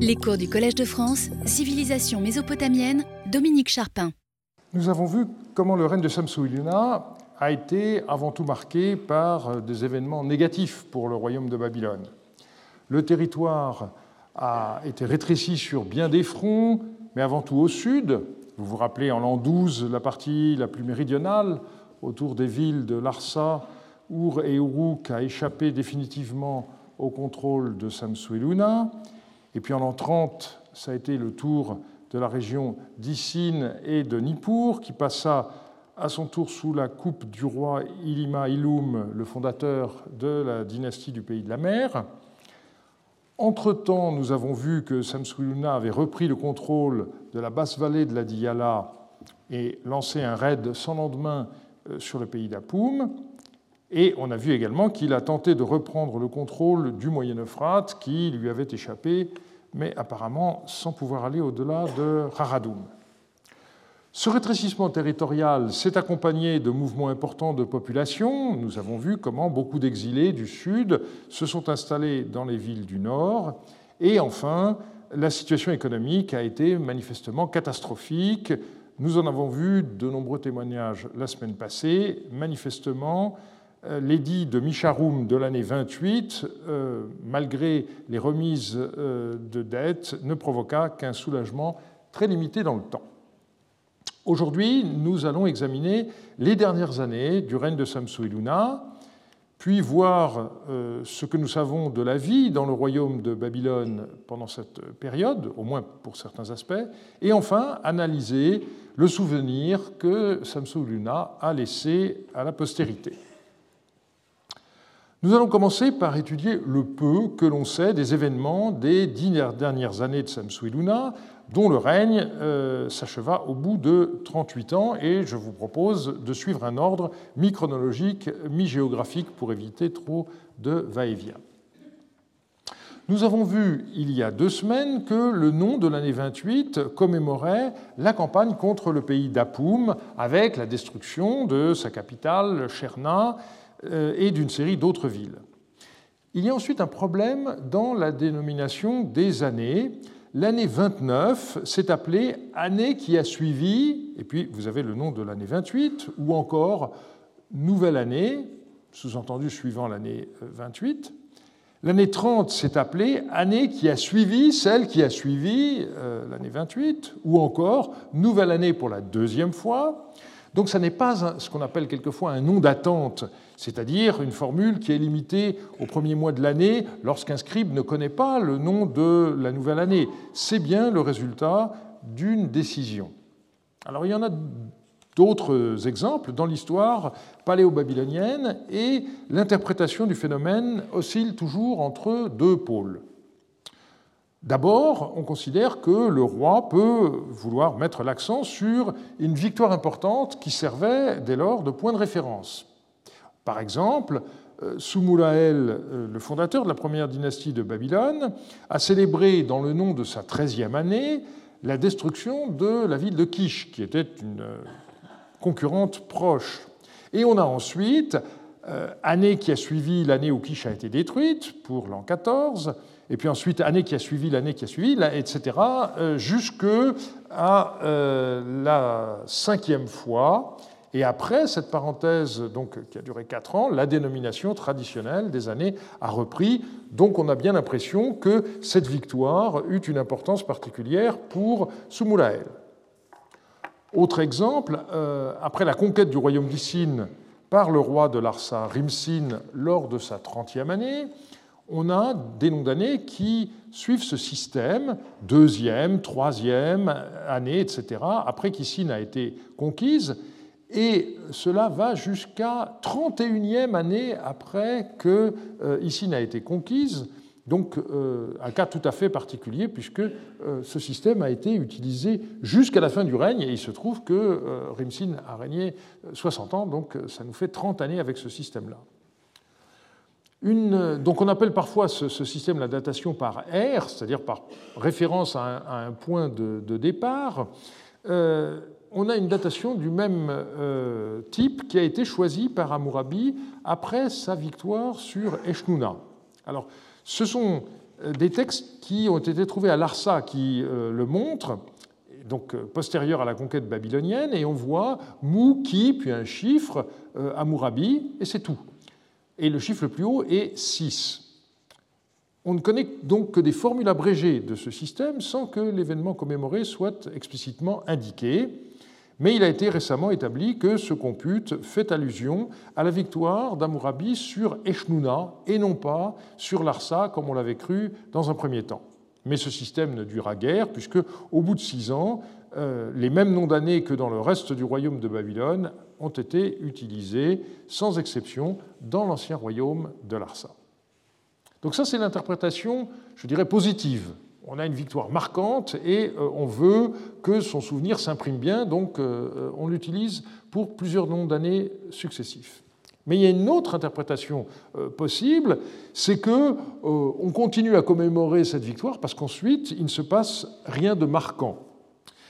Les cours du Collège de France, Civilisation mésopotamienne, Dominique Charpin. Nous avons vu comment le règne de Samsu-Iluna a été avant tout marqué par des événements négatifs pour le royaume de Babylone. Le territoire a été rétréci sur bien des fronts, mais avant tout au sud. Vous vous rappelez en l'an 12 la partie la plus méridionale, autour des villes de Larsa, Our et Uruk, a échappé définitivement au contrôle de Samsu-Iluna. Et puis en l'an 30, ça a été le tour de la région d'Issine et de Nippur, qui passa à son tour sous la coupe du roi Ilima Ilum, le fondateur de la dynastie du pays de la mer. Entre-temps, nous avons vu que Samsu-Iluna avait repris le contrôle de la basse vallée de la Diyala et lancé un raid sans lendemain euh, sur le pays d'Apoum. Et on a vu également qu'il a tenté de reprendre le contrôle du Moyen-Euphrate qui lui avait échappé, mais apparemment sans pouvoir aller au-delà de Raradoum. Ce rétrécissement territorial s'est accompagné de mouvements importants de population. Nous avons vu comment beaucoup d'exilés du sud se sont installés dans les villes du nord. Et enfin, la situation économique a été manifestement catastrophique. Nous en avons vu de nombreux témoignages la semaine passée. Manifestement, l'édit de Micharoum de l'année 28, euh, malgré les remises euh, de dettes, ne provoqua qu'un soulagement très limité dans le temps. Aujourd'hui, nous allons examiner les dernières années du règne de Samsu-Iluna, puis voir ce que nous savons de la vie dans le royaume de Babylone pendant cette période, au moins pour certains aspects, et enfin analyser le souvenir que Samsu-Iluna a laissé à la postérité. Nous allons commencer par étudier le peu que l'on sait des événements des dix dernières années de Samsu-Iluna, dont le règne euh, s'acheva au bout de 38 ans, et je vous propose de suivre un ordre mi-chronologique, mi-géographique pour éviter trop de va-et-vient. Nous avons vu il y a deux semaines que le nom de l'année 28 commémorait la campagne contre le pays d'Apoum, avec la destruction de sa capitale, Cherna, et d'une série d'autres villes. Il y a ensuite un problème dans la dénomination des années. L'année 29 s'est appelée année qui a suivi, et puis vous avez le nom de l'année 28, ou encore nouvelle année, sous-entendu suivant l'année 28. L'année 30 s'est appelée année qui a suivi celle qui a suivi euh, l'année 28, ou encore nouvelle année pour la deuxième fois. Donc ce n'est pas ce qu'on appelle quelquefois un nom d'attente, c'est-à-dire une formule qui est limitée au premier mois de l'année lorsqu'un scribe ne connaît pas le nom de la nouvelle année. C'est bien le résultat d'une décision. Alors il y en a d'autres exemples dans l'histoire paléo-babylonienne et l'interprétation du phénomène oscille toujours entre deux pôles. D'abord, on considère que le roi peut vouloir mettre l'accent sur une victoire importante qui servait dès lors de point de référence. Par exemple, euh, Soumulael, euh, le fondateur de la première dynastie de Babylone, a célébré dans le nom de sa treizième année la destruction de la ville de Kish, qui était une euh, concurrente proche. Et on a ensuite, année qui a suivi l'année où Kish a été détruite, pour l'an 14, et puis ensuite, année qui a suivi, l'année qui a suivi, etc., jusqu'à euh, la cinquième fois. Et après cette parenthèse donc, qui a duré quatre ans, la dénomination traditionnelle des années a repris. Donc on a bien l'impression que cette victoire eut une importance particulière pour Sumulael. Autre exemple, euh, après la conquête du royaume d'Issine par le roi de Larsa, Rimsin, lors de sa trentième année, on a des noms d'années qui suivent ce système, deuxième, troisième année, etc., après qu'Issine a été conquise, et cela va jusqu'à 31e année après que euh, Issine a été conquise, donc euh, un cas tout à fait particulier puisque euh, ce système a été utilisé jusqu'à la fin du règne, et il se trouve que Rimsin a régné 60 ans, donc ça nous fait 30 années avec ce système-là. Donc on appelle parfois ce, système la datation par R, c'est-à-dire par référence à un, point de, départ. On a une datation du même euh, type qui a été choisie par Hammurabi après sa victoire sur Eshnouna. Alors, ce sont des textes qui ont été trouvés à Larsa qui le montrent, donc postérieur à la conquête babylonienne, et on voit Mou, qui, puis un chiffre, Amourabi, et c'est tout. Et le chiffre le plus haut est 6. On ne connaît donc que des formules abrégées de ce système sans que l'événement commémoré soit explicitement indiqué. Mais il a été récemment établi que ce compute fait allusion à la victoire d'Amourabi sur Eshnouna et non pas sur Larsa comme on l'avait cru dans un premier temps. Mais ce système ne dura guère puisque au bout de six ans, euh, les mêmes noms d'années que dans le reste du royaume de Babylone ont été utilisés sans exception dans l'ancien royaume de Larsa. Donc ça, c'est l'interprétation, je dirais, positive. On a une victoire marquante et euh, on veut que son souvenir s'imprime bien, donc euh, on l'utilise pour plusieurs noms d'années successifs. Mais il y a une autre interprétation euh, possible, c'est que on continue à commémorer cette victoire parce qu'ensuite il ne se passe rien de marquant.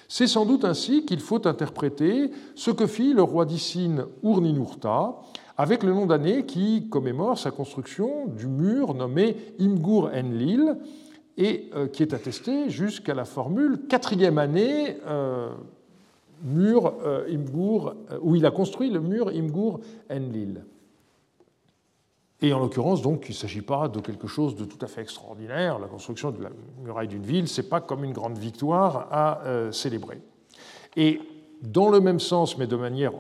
C'est sans doute ainsi qu'il faut interpréter ce que fit le roi d'Issine Urninurta avec le nom d'année qui commémore sa construction du mur nommé Imgur Enlil et euh, qui est attesté jusqu'à la formule quatrième année euh, mur euh, Imgur, où il a construit le mur Imgur Enlil. Et en l'occurrence, donc, il ne s'agit pas de quelque chose de tout à fait extraordinaire. La construction de la muraille d'une ville, ce n'est pas comme une grande victoire à célébrer. Et dans le même sens, mais de manière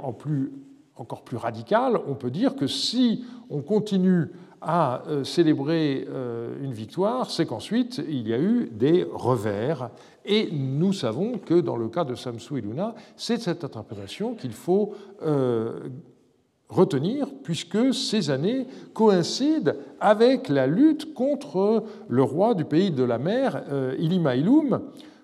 encore plus radical, on peut dire que si on continue à euh, célébrer euh, une victoire, c'est qu'ensuite il y a eu des revers. Et nous savons que dans le cas de Samsou et c'est cette interprétation qu'il faut euh, retenir, puisque ces années coïncident avec la lutte contre le roi du pays de la mer, Ilima Ilum,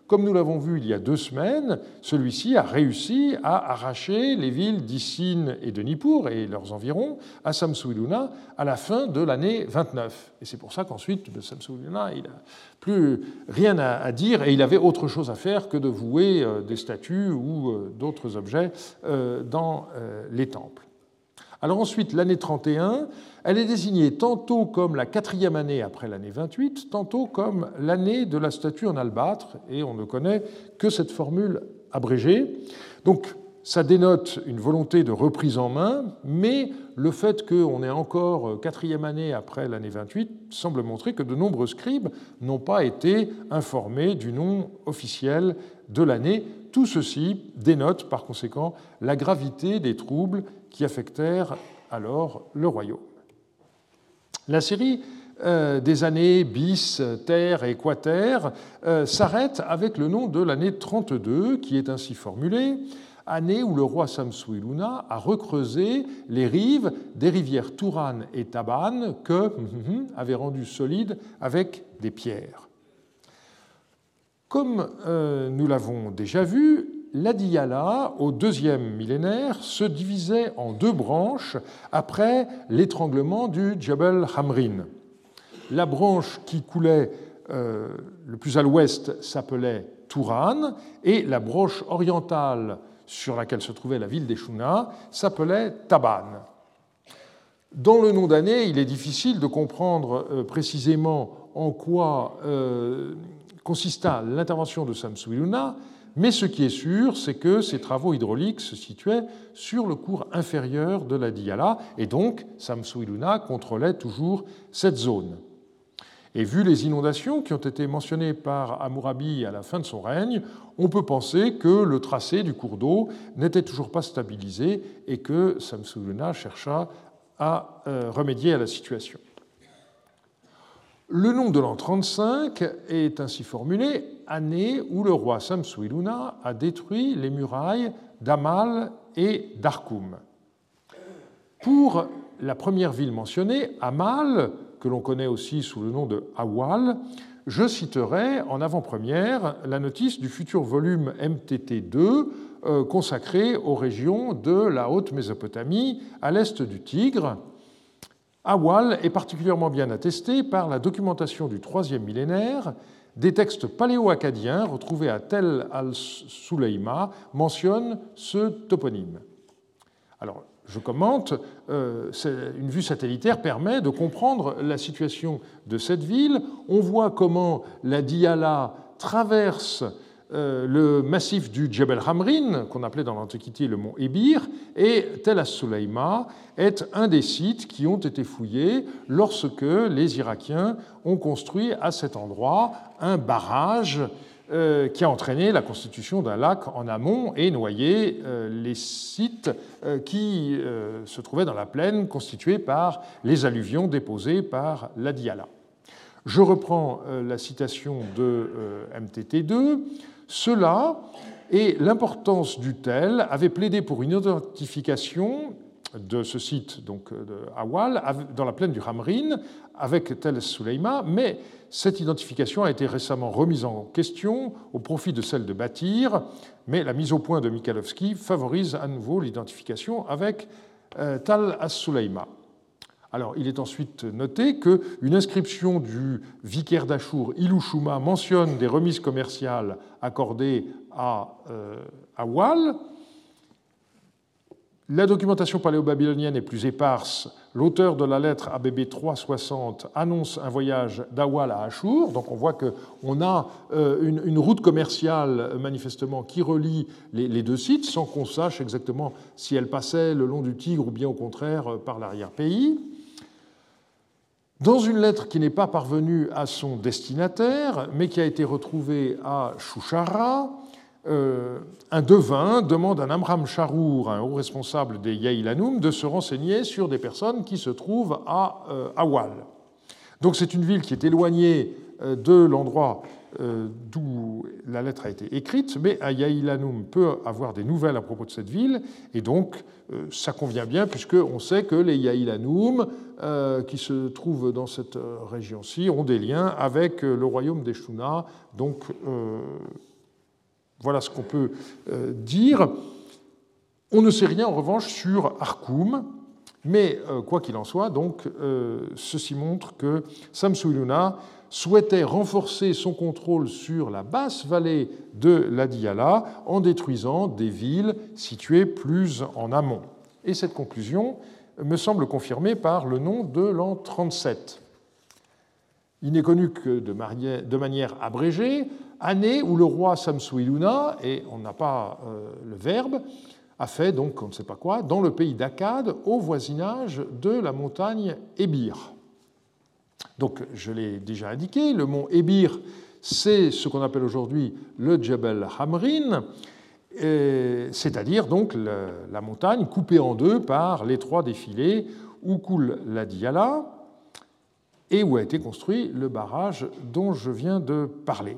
comme nous l'avons vu il y a deux semaines, celui-ci a réussi à arracher les villes d'Issine et de Nippur et leurs environs à Samsuiluna à la fin de l'année 29. Et c'est pour ça qu'ensuite, Samsuiluna, il n'a plus rien à dire et il avait autre chose à faire que de vouer euh, des statues ou euh, d'autres objets euh, dans les temples. Alors ensuite, l'année 31, elle est désignée tantôt comme la quatrième année après l'année 28, tantôt comme l'année de la statue en albâtre, et on ne connaît que cette formule abrégée. Donc ça dénote une volonté de reprise en main, mais le fait qu'on est encore quatrième année après l'année 28 semble montrer que de nombreux scribes n'ont pas été informés du nom officiel de l'année. Tout ceci dénote par conséquent la gravité des troubles qui affectèrent alors le royaume. La série euh, des années bis, terre et quater euh, s'arrête avec le nom de l'année 32, qui est ainsi formulée année où le roi Samsuiluna a recreusé les rives des rivières Touran et Taban que avait rendues solides avec des pierres. Comme euh, nous l'avons déjà vu, l'Adiyala, au deuxième millénaire, se divisait en deux branches après l'étranglement du Jabal Hamrin. La branche qui coulait euh, le plus à l'ouest s'appelait Touran, et la branche orientale sur laquelle se trouvait la ville d'Eshuna s'appelait Taban. Dans le nom d'année, il est difficile de comprendre euh, précisément en quoi consista l'intervention de Samsuiluna, mais ce qui est sûr, c'est que ces travaux hydrauliques se situaient sur le cours inférieur de la Diyala, et donc Samsuiluna contrôlait toujours cette zone. Et vu les inondations qui ont été mentionnées par Amurabi à la fin de son règne, on peut penser que le tracé du cours d'eau n'était toujours pas stabilisé et que Samsuiluna chercha à euh, remédier à la situation. Le nom de l'an 35 est ainsi formulé année où le roi Samsuiluna a détruit les murailles d'Amal et d'Arkoum. Pour la première ville mentionnée, Amal, que l'on connaît aussi sous le nom de Awal, je citerai en avant-première la notice du futur volume MTT2 euh, consacré aux régions de la Haute Mésopotamie à l'est du Tigre, Awal est particulièrement bien attesté par la documentation du troisième millénaire. Des textes paléo-acadiens retrouvés à Tel al-Suleima mentionnent ce toponyme. Alors, je commente, euh, une vue satellitaire permet de comprendre la situation de cette ville. On voit comment la Diyala traverse le massif du Djebel Hamrin, qu'on appelait dans l'Antiquité le mont Ebir, et Tel as-Soleima est un des sites qui ont été fouillés lorsque les Irakiens ont construit à cet endroit un barrage euh, qui a entraîné la constitution d'un lac en amont et noyé euh, les sites qui se trouvaient dans la plaine constitués par les alluvions déposées par la Diyala. Je reprends la citation de MTT2. Cela et l'importance du tel avaient plaidé pour une identification de ce site, donc de Awal, dans la plaine du Hamrin, avec Tel Suleima, mais cette identification a été récemment remise en question au profit de celle de Bâtir, mais la mise au point de Mikhailovsky favorise à nouveau l'identification avec euh, Tal as-Suleima. Alors, il est ensuite noté qu'une inscription du vicaire d'Achour, Ilouchouma, mentionne des remises commerciales accordées à, euh, Wal. La documentation paléo-babylonienne est plus éparse. L'auteur de la lettre ABB 360 annonce un voyage d'Awal à Achour. Donc on voit qu'on a euh, une, route commerciale manifestement qui relie les, les deux sites sans qu'on sache exactement si elle passait le long du Tigre ou bien au contraire par l'arrière-pays. Dans une lettre qui n'est pas parvenue à son destinataire, mais qui a été retrouvée à Chouchara, euh, un devin demande à Amram Charour, un haut responsable des Yaïlanoum, de se renseigner sur des personnes qui se trouvent à euh, Awal. Donc c'est une ville qui est éloignée euh, de l'endroit euh, d'où la lettre a été écrite, mais Ayaïlanoum peut avoir des nouvelles à propos de cette ville, et donc euh, ça convient bien, puisqu'on sait que les Yaïlanoum, euh, qui se trouvent dans cette région-ci, ont des liens avec le royaume des. Donc voilà ce qu'on peut dire. On ne sait rien en revanche sur Arkoum, mais quoi qu'il en soit, donc, ceci montre que Samsuiluna souhaitait renforcer son contrôle sur la basse vallée de la Diyala en détruisant des villes situées plus en amont. Et cette conclusion me semble confirmée par le nom de l'an 37. Il n'est connu que de manière abrégée, année où le roi Samsuiluna, et on n'a pas euh, le verbe, a fait donc on ne sait pas quoi, dans le pays d'Akkad, au voisinage de la montagne Ébir. Donc, je l'ai déjà indiqué, le mont Ebir, c'est ce qu'on appelle aujourd'hui le Jebel Hamrin, c'est-à-dire donc la montagne coupée en deux par les trois défilés où coule la Diyala et où a été construit le barrage dont je viens de parler.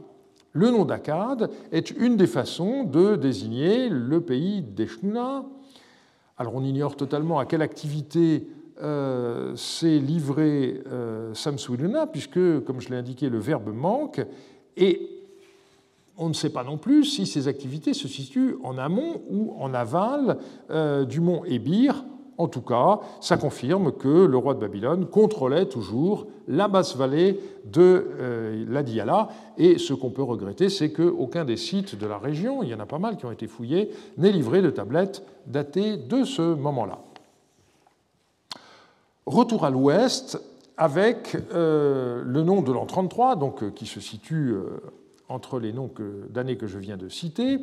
Le nom d'Akkad est une des façons de désigner le pays d'Eshnouna. Alors on ignore totalement à quelle activité euh, c'est livré euh, puisque, comme je l'ai indiqué, le verbe manque, et on ne sait pas non plus si ces activités se situent en amont ou en aval euh, du mont Ébir. En tout cas, ça confirme que le roi de Babylone contrôlait toujours la basse vallée de la Diyala. Et ce qu'on peut regretter, c'est qu'aucun des sites de la région, il y en a pas mal qui ont été fouillés, n'ait livré de tablettes datées de ce moment-là. Retour à l'ouest avec euh, le nom de l'an 33, donc, euh, qui se situe euh, entre les noms d'années que je viens de citer,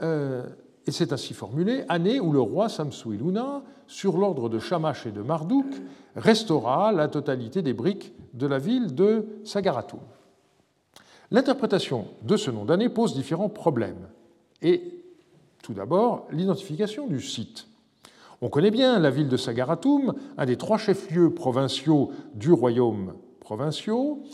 et c'est ainsi formulé année où le roi Samsuiluna, sur l'ordre de Shamash et de Marduk, restaura la totalité des briques de la ville de Sagaratum. L'interprétation de ce nom d'année pose différents problèmes. Et tout d'abord, l'identification du site. On connaît bien la ville de Sagaratum, un des trois chefs-lieux provinciaux du royaume provinciaux,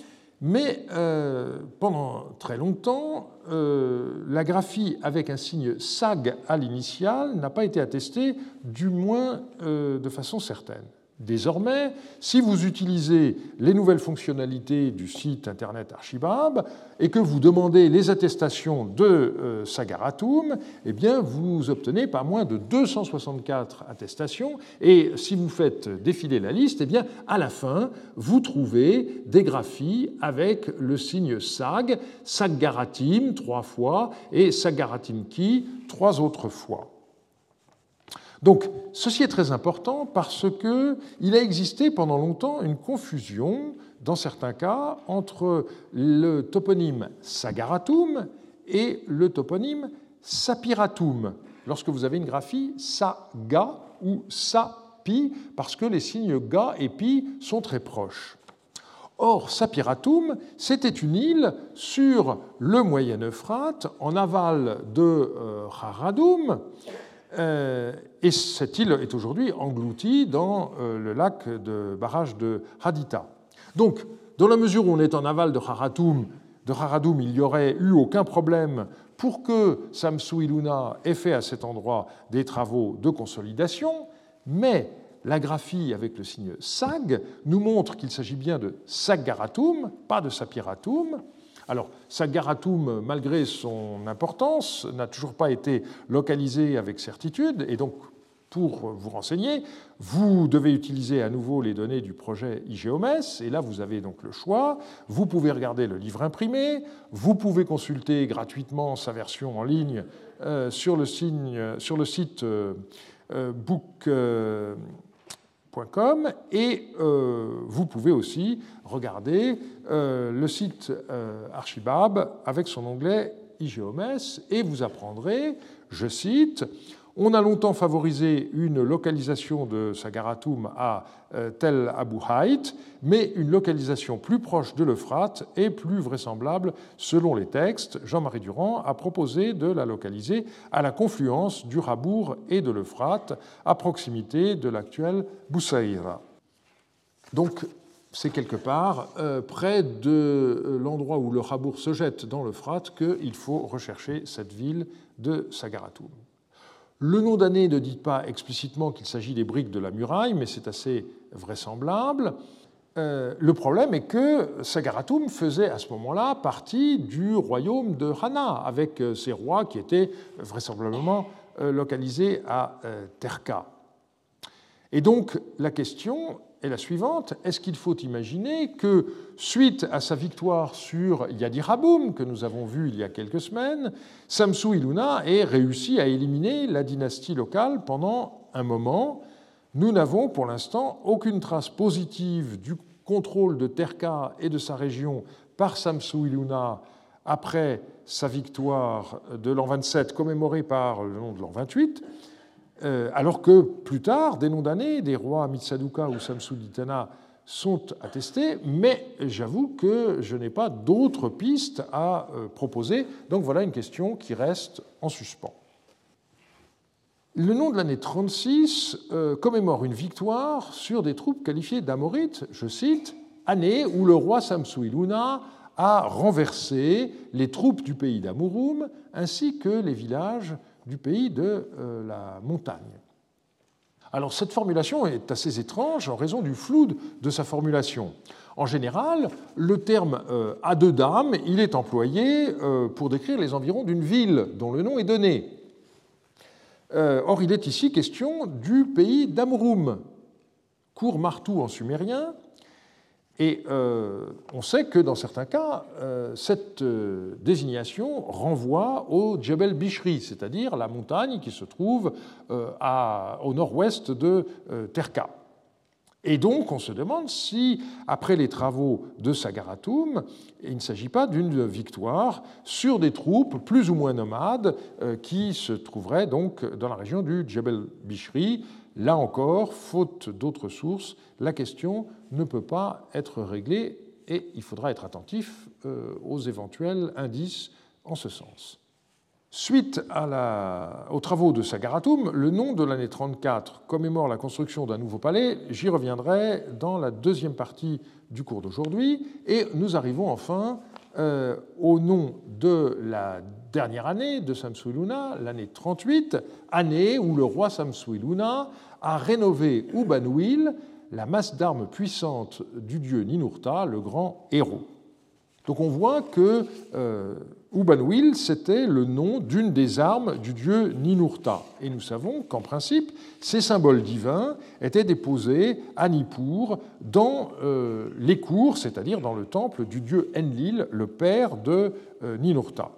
mais euh, pendant très longtemps, euh, la graphie avec un signe SAG à l'initiale n'a pas été attestée, du moins euh, de façon certaine. Désormais, si vous utilisez les nouvelles fonctionnalités du site Internet Archibab et que vous demandez les attestations de euh, Sagaratum, eh bien, vous obtenez pas moins de 264 attestations. Et si vous faites défiler la liste, eh bien, à la fin, vous trouvez des graphies avec le signe Sag, Sagaratim trois fois et Sagaratim Ki trois autres fois. Donc, ceci est très important parce qu'il a existé pendant longtemps une confusion, dans certains cas, entre le toponyme Sagaratum et le toponyme Sapiratum, lorsque vous avez une graphie Saga ou Sapi, parce que les signes Ga et Pi sont très proches. Or, Sapiratum, c'était une île sur le Moyen Euphrate, en aval de euh, Haradum, et cette île est aujourd'hui engloutie dans euh, le lac de barrage de Haditha. Donc, dans la mesure où on est en aval de Haratum, de Haradum, il n'y aurait eu aucun problème pour que Samsu Iluna ait fait à cet endroit des travaux de consolidation, mais la graphie avec le signe Sag nous montre qu'il s'agit bien de Sagaratum, pas de Sapiratum. Alors, Sagaratum, malgré son importance, n'a toujours pas été localisé avec certitude, et donc, pour vous renseigner, vous devez utiliser à nouveau les données du projet IGOMES, et là vous avez donc le choix. Vous pouvez regarder le livre imprimé, vous pouvez consulter gratuitement sa version en ligne euh, sur, le site euh, euh, book et euh, vous pouvez aussi regarder euh, le site euh, Archibab avec son onglet IGOMES et vous apprendrez, je cite, on a longtemps favorisé une localisation de Sagaratum à euh, Tel Abu Haït, mais une localisation plus proche de l'Euphrate est plus vraisemblable selon les textes. Jean-Marie Durand a proposé de la localiser à la confluence du Rabour et de l'Euphrate, à proximité de l'actuel Boussaïra. Donc, c'est quelque part euh, près de euh, l'endroit où le Rabour se jette dans l'Euphrate qu'il faut rechercher cette ville de Sagaratum. Le nom d'année ne dit pas explicitement qu'il s'agit des briques de la muraille, mais c'est assez vraisemblable. Euh, le problème est que Sagaratum faisait à ce moment-là partie du royaume de Hana, avec euh, ses rois qui étaient vraisemblablement euh, localisés à Terka. Et donc la question est la suivante. Est-ce qu'il faut imaginer que, suite à sa victoire sur Yadiraboum, que nous avons vu il y a quelques semaines, Samsu Iluna ait réussi à éliminer la dynastie locale pendant un moment? Nous n'avons pour l'instant aucune trace positive du contrôle de Terka et de sa région par Samsu Iluna après sa victoire de l'an 27 commémorée par le nom de l'an 28. Euh, alors que plus tard, des noms d'années des rois Mitsaduka ou Samsuditana sont attestés, mais j'avoue que je n'ai pas d'autres pistes à euh, proposer. Donc voilà une question qui reste en suspens. Le nom de l'année 36 euh, commémore une victoire sur des troupes qualifiées d'amorites, je cite, année où le roi Samsu-Iluna a renversé les troupes du pays d'Amurum ainsi que les villages du pays de euh, la montagne. Alors cette formulation est assez étrange en raison du flou de sa formulation. En général, le terme euh, à deux dames, il est employé euh, pour décrire les environs d'une ville dont le nom est donné. Or, il est ici question du pays d'Amrum, court Martou en sumérien, et euh, on sait que dans certains cas, euh, cette euh, désignation renvoie au Djebel Bishri, c'est-à-dire la montagne qui se trouve au nord-ouest de Terka. Et donc, on se demande si, après les travaux de Sagaratum, il ne s'agit pas d'une victoire sur des troupes plus ou moins nomades qui se trouveraient donc dans la région du Djebel Bishri. Là encore, faute d'autres sources, la question ne peut pas être réglée et il faudra être attentif euh, aux éventuels indices en ce sens. Suite aux travaux de Sagaratum, le nom de l'année 34 commémore la construction d'un nouveau palais. J'y reviendrai dans la deuxième partie du cours d'aujourd'hui. Et nous arrivons enfin euh, au nom de la dernière année de Samsuiluna, l'année 38, année où le roi Samsuiluna a rénové Ubanwil la masse d'armes puissante du dieu Ninurta, le grand héros. Donc on voit que euh, Ubanwil, c'était le nom d'une des armes du dieu Ninurta. Et nous savons qu'en principe, ces symboles divins étaient déposés à Nippur dans euh, les cours, c'est-à-dire dans le temple du dieu Enlil, le père de euh, Ninurta.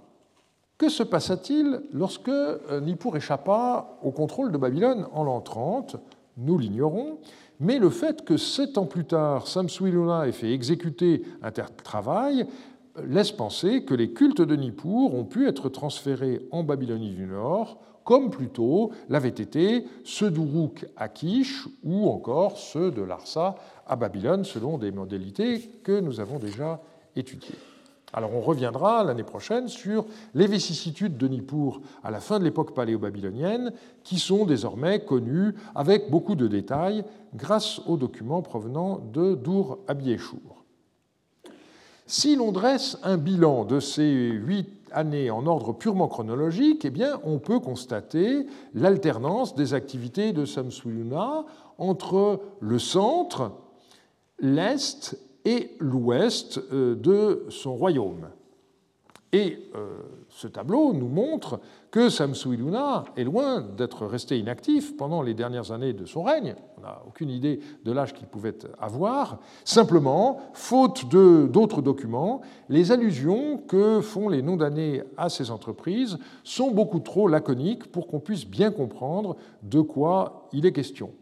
Que se passa-t-il lorsque Nippur échappa au contrôle de Babylone en l'an 30 Nous l'ignorons, mais le fait que sept ans plus tard, Samsuiluna ait fait exécuter un tel travail laisse penser que les cultes de Nippur ont pu être transférés en Babylonie du Nord, comme plus tôt l'avaient été ceux d'Uruk à Kish ou encore ceux de Larsa à Babylone, selon des modalités que nous avons déjà étudiées. Alors on reviendra l'année prochaine sur les vicissitudes de Nippur à la fin de l'époque paléo-babylonienne, qui sont désormais connues avec beaucoup de détails grâce aux documents provenant de Dur Abieshur. Si l'on dresse un bilan de ces huit années en ordre purement chronologique, eh bien, on peut constater l'alternance des activités de Samsuyuna entre le centre, l'est et l'ouest euh, de son royaume. Et euh, ce tableau nous montre que Samsu-Iluna est loin d'être resté inactif pendant les dernières années de son règne. On n'a aucune idée de l'âge qu'il pouvait avoir. Simplement, faute d'autres documents, les allusions que font les noms d'années à ces entreprises sont beaucoup trop laconiques pour qu'on puisse bien comprendre de quoi il est question.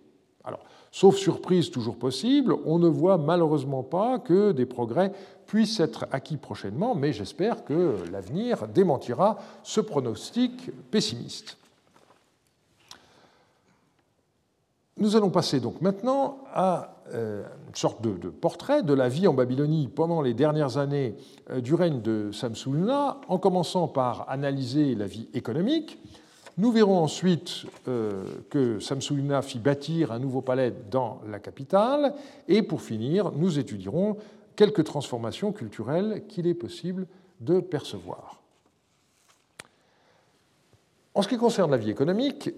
Alors, Sauf surprise toujours possible, on ne voit malheureusement pas que des progrès puissent être acquis prochainement, mais j'espère que l'avenir démentira ce pronostic pessimiste. Nous allons passer donc maintenant à euh, une sorte de, portrait de la vie en Babylonie pendant les dernières années euh, du règne de Samsulna, en commençant par analyser la vie économique, nous verrons ensuite euh, que Samsuyuna fit bâtir un nouveau palais dans la capitale, et pour finir, nous étudierons quelques transformations culturelles qu'il est possible de percevoir. En ce qui concerne la vie économique,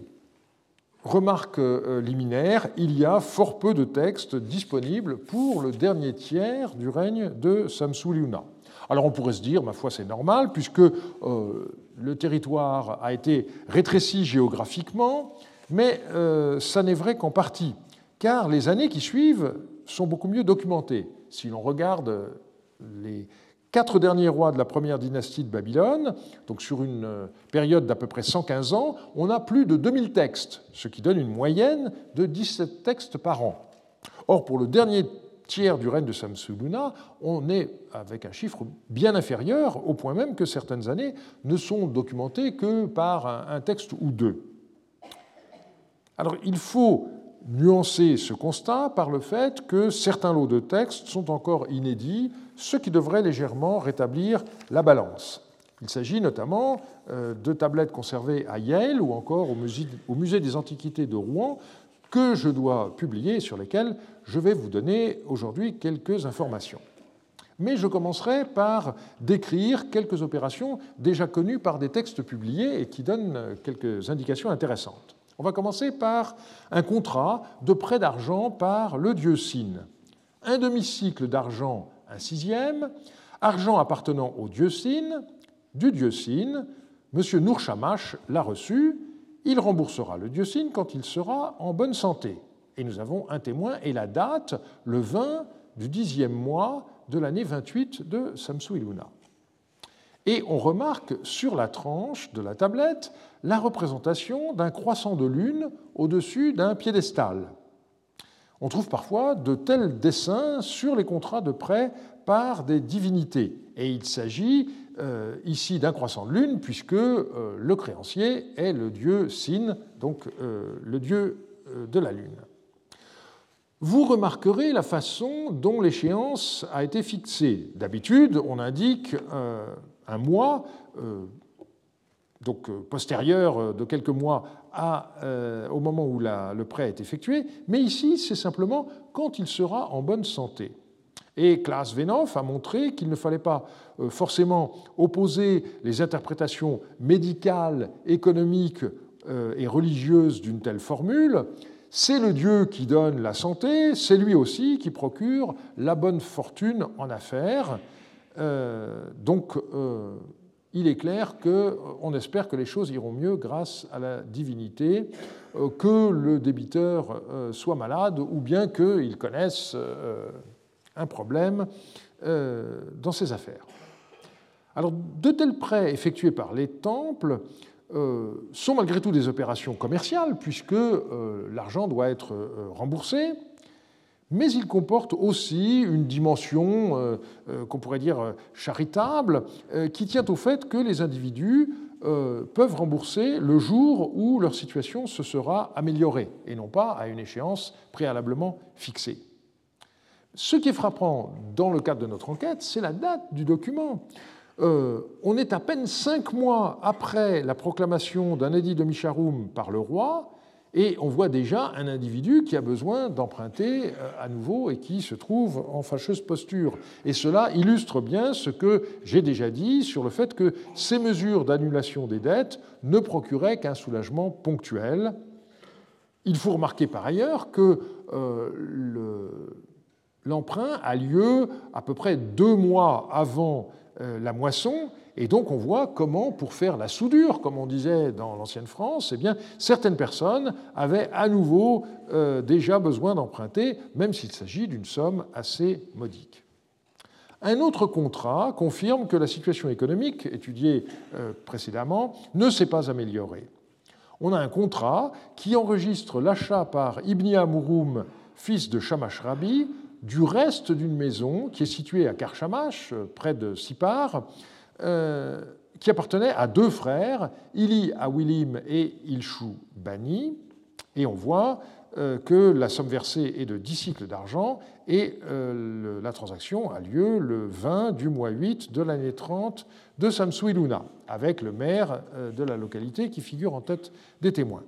remarque euh, liminaire, il y a fort peu de textes disponibles pour le dernier tiers du règne de Samsuluna. Alors on pourrait se dire, ma foi, c'est normal, puisque euh, le territoire a été rétréci géographiquement, mais euh, ça n'est vrai qu'en partie, car les années qui suivent sont beaucoup mieux documentées. Si l'on regarde les quatre derniers rois de la première dynastie de Babylone, donc sur une euh, période d'à peu près 115 ans, on a plus de 2000 textes, ce qui donne une moyenne de 17 textes par an. Or, pour le dernier tiers du règne de Samsuluna, on est avec un chiffre bien inférieur, au point même que certaines années ne sont documentées que par un texte ou deux. Alors il faut nuancer ce constat par le fait que certains lots de textes sont encore inédits, ce qui devrait légèrement rétablir la balance. Il s'agit notamment euh, de tablettes conservées à Yale ou encore au musée, des Antiquités de Rouen que je dois publier et sur lesquelles je vais vous donner aujourd'hui quelques informations. Mais je commencerai par décrire quelques opérations déjà connues par des textes publiés et qui donnent quelques indications intéressantes. On va commencer par un contrat de prêt d'argent par le dieu Sin. Un demi-cycle d'argent, un sixième, argent appartenant au dieu Sin, du dieu Sin, M. Nourchamash l'a reçu, il remboursera le Sin quand il sera en bonne santé. Et nous avons un témoin et la date, le 20 du dixième mois de l'année 28 de Samsu Iluna. Et on remarque sur la tranche de la tablette la représentation d'un croissant de lune au-dessus d'un piédestal. On trouve parfois de tels dessins sur les contrats de prêt par des divinités. Et il s'agit ici d'un croissant de lune, puisque euh, le créancier est le dieu Sin, donc euh, le dieu de la lune vous remarquerez la façon dont l'échéance a été fixée. D'habitude, on indique euh, un mois, euh, donc euh, postérieur de quelques mois au moment où le prêt est effectué, mais ici, c'est simplement quand il sera en bonne santé. Et Klaas Venoff a montré qu'il ne fallait pas forcément opposer les interprétations médicales, économiques et religieuses d'une telle formule, c'est le Dieu qui donne la santé, c'est lui aussi qui procure la bonne fortune en affaires. Euh, donc, euh, il est clair qu'on espère que les choses iront mieux grâce à la divinité, euh, que le débiteur soit malade ou bien qu'il connaisse un problème dans ses affaires. Alors, de tels prêts effectués par les temples euh, sont malgré tout des opérations commerciales, puisque euh, l'argent doit être euh, remboursé, mais ils comportent aussi une dimension qu'on pourrait dire charitable, qui tient au fait que les individus peuvent rembourser le jour où leur situation se sera améliorée, et non pas à une échéance préalablement fixée. Ce qui est frappant dans le cadre de notre enquête, c'est la date du document. Euh, on est à peine cinq mois après la proclamation d'un édit de Micharoum par le roi, et on voit déjà un individu qui a besoin d'emprunter euh, à nouveau et qui se trouve en fâcheuse posture. Et cela illustre bien ce que j'ai déjà dit sur le fait que ces mesures d'annulation des dettes ne procuraient qu'un soulagement ponctuel. Il faut remarquer par ailleurs que euh, l'emprunt a lieu à peu près deux mois avant euh, la moisson. Et donc on voit comment, pour faire la soudure, comme on disait dans l'ancienne France, eh bien, certaines personnes avaient à nouveau euh, déjà besoin d'emprunter, même s'il s'agit d'une somme assez modique. Un autre contrat confirme que la situation économique étudiée euh, précédemment ne s'est pas améliorée. On a un contrat qui enregistre l'achat par Ibn Amouroum, fils de Shamash Rabi, du reste d'une maison qui est située à Karchamash, près de Sipar, euh, qui appartenait à deux frères, Ili Awilim et Ilchou Bani. Et on voit euh, que la somme versée est de 10 cycles d'argent et euh, la transaction a lieu le 20 du mois 8 de l'année 30 de Samsuiluna, avec le maire de la localité qui figure en tête des témoins.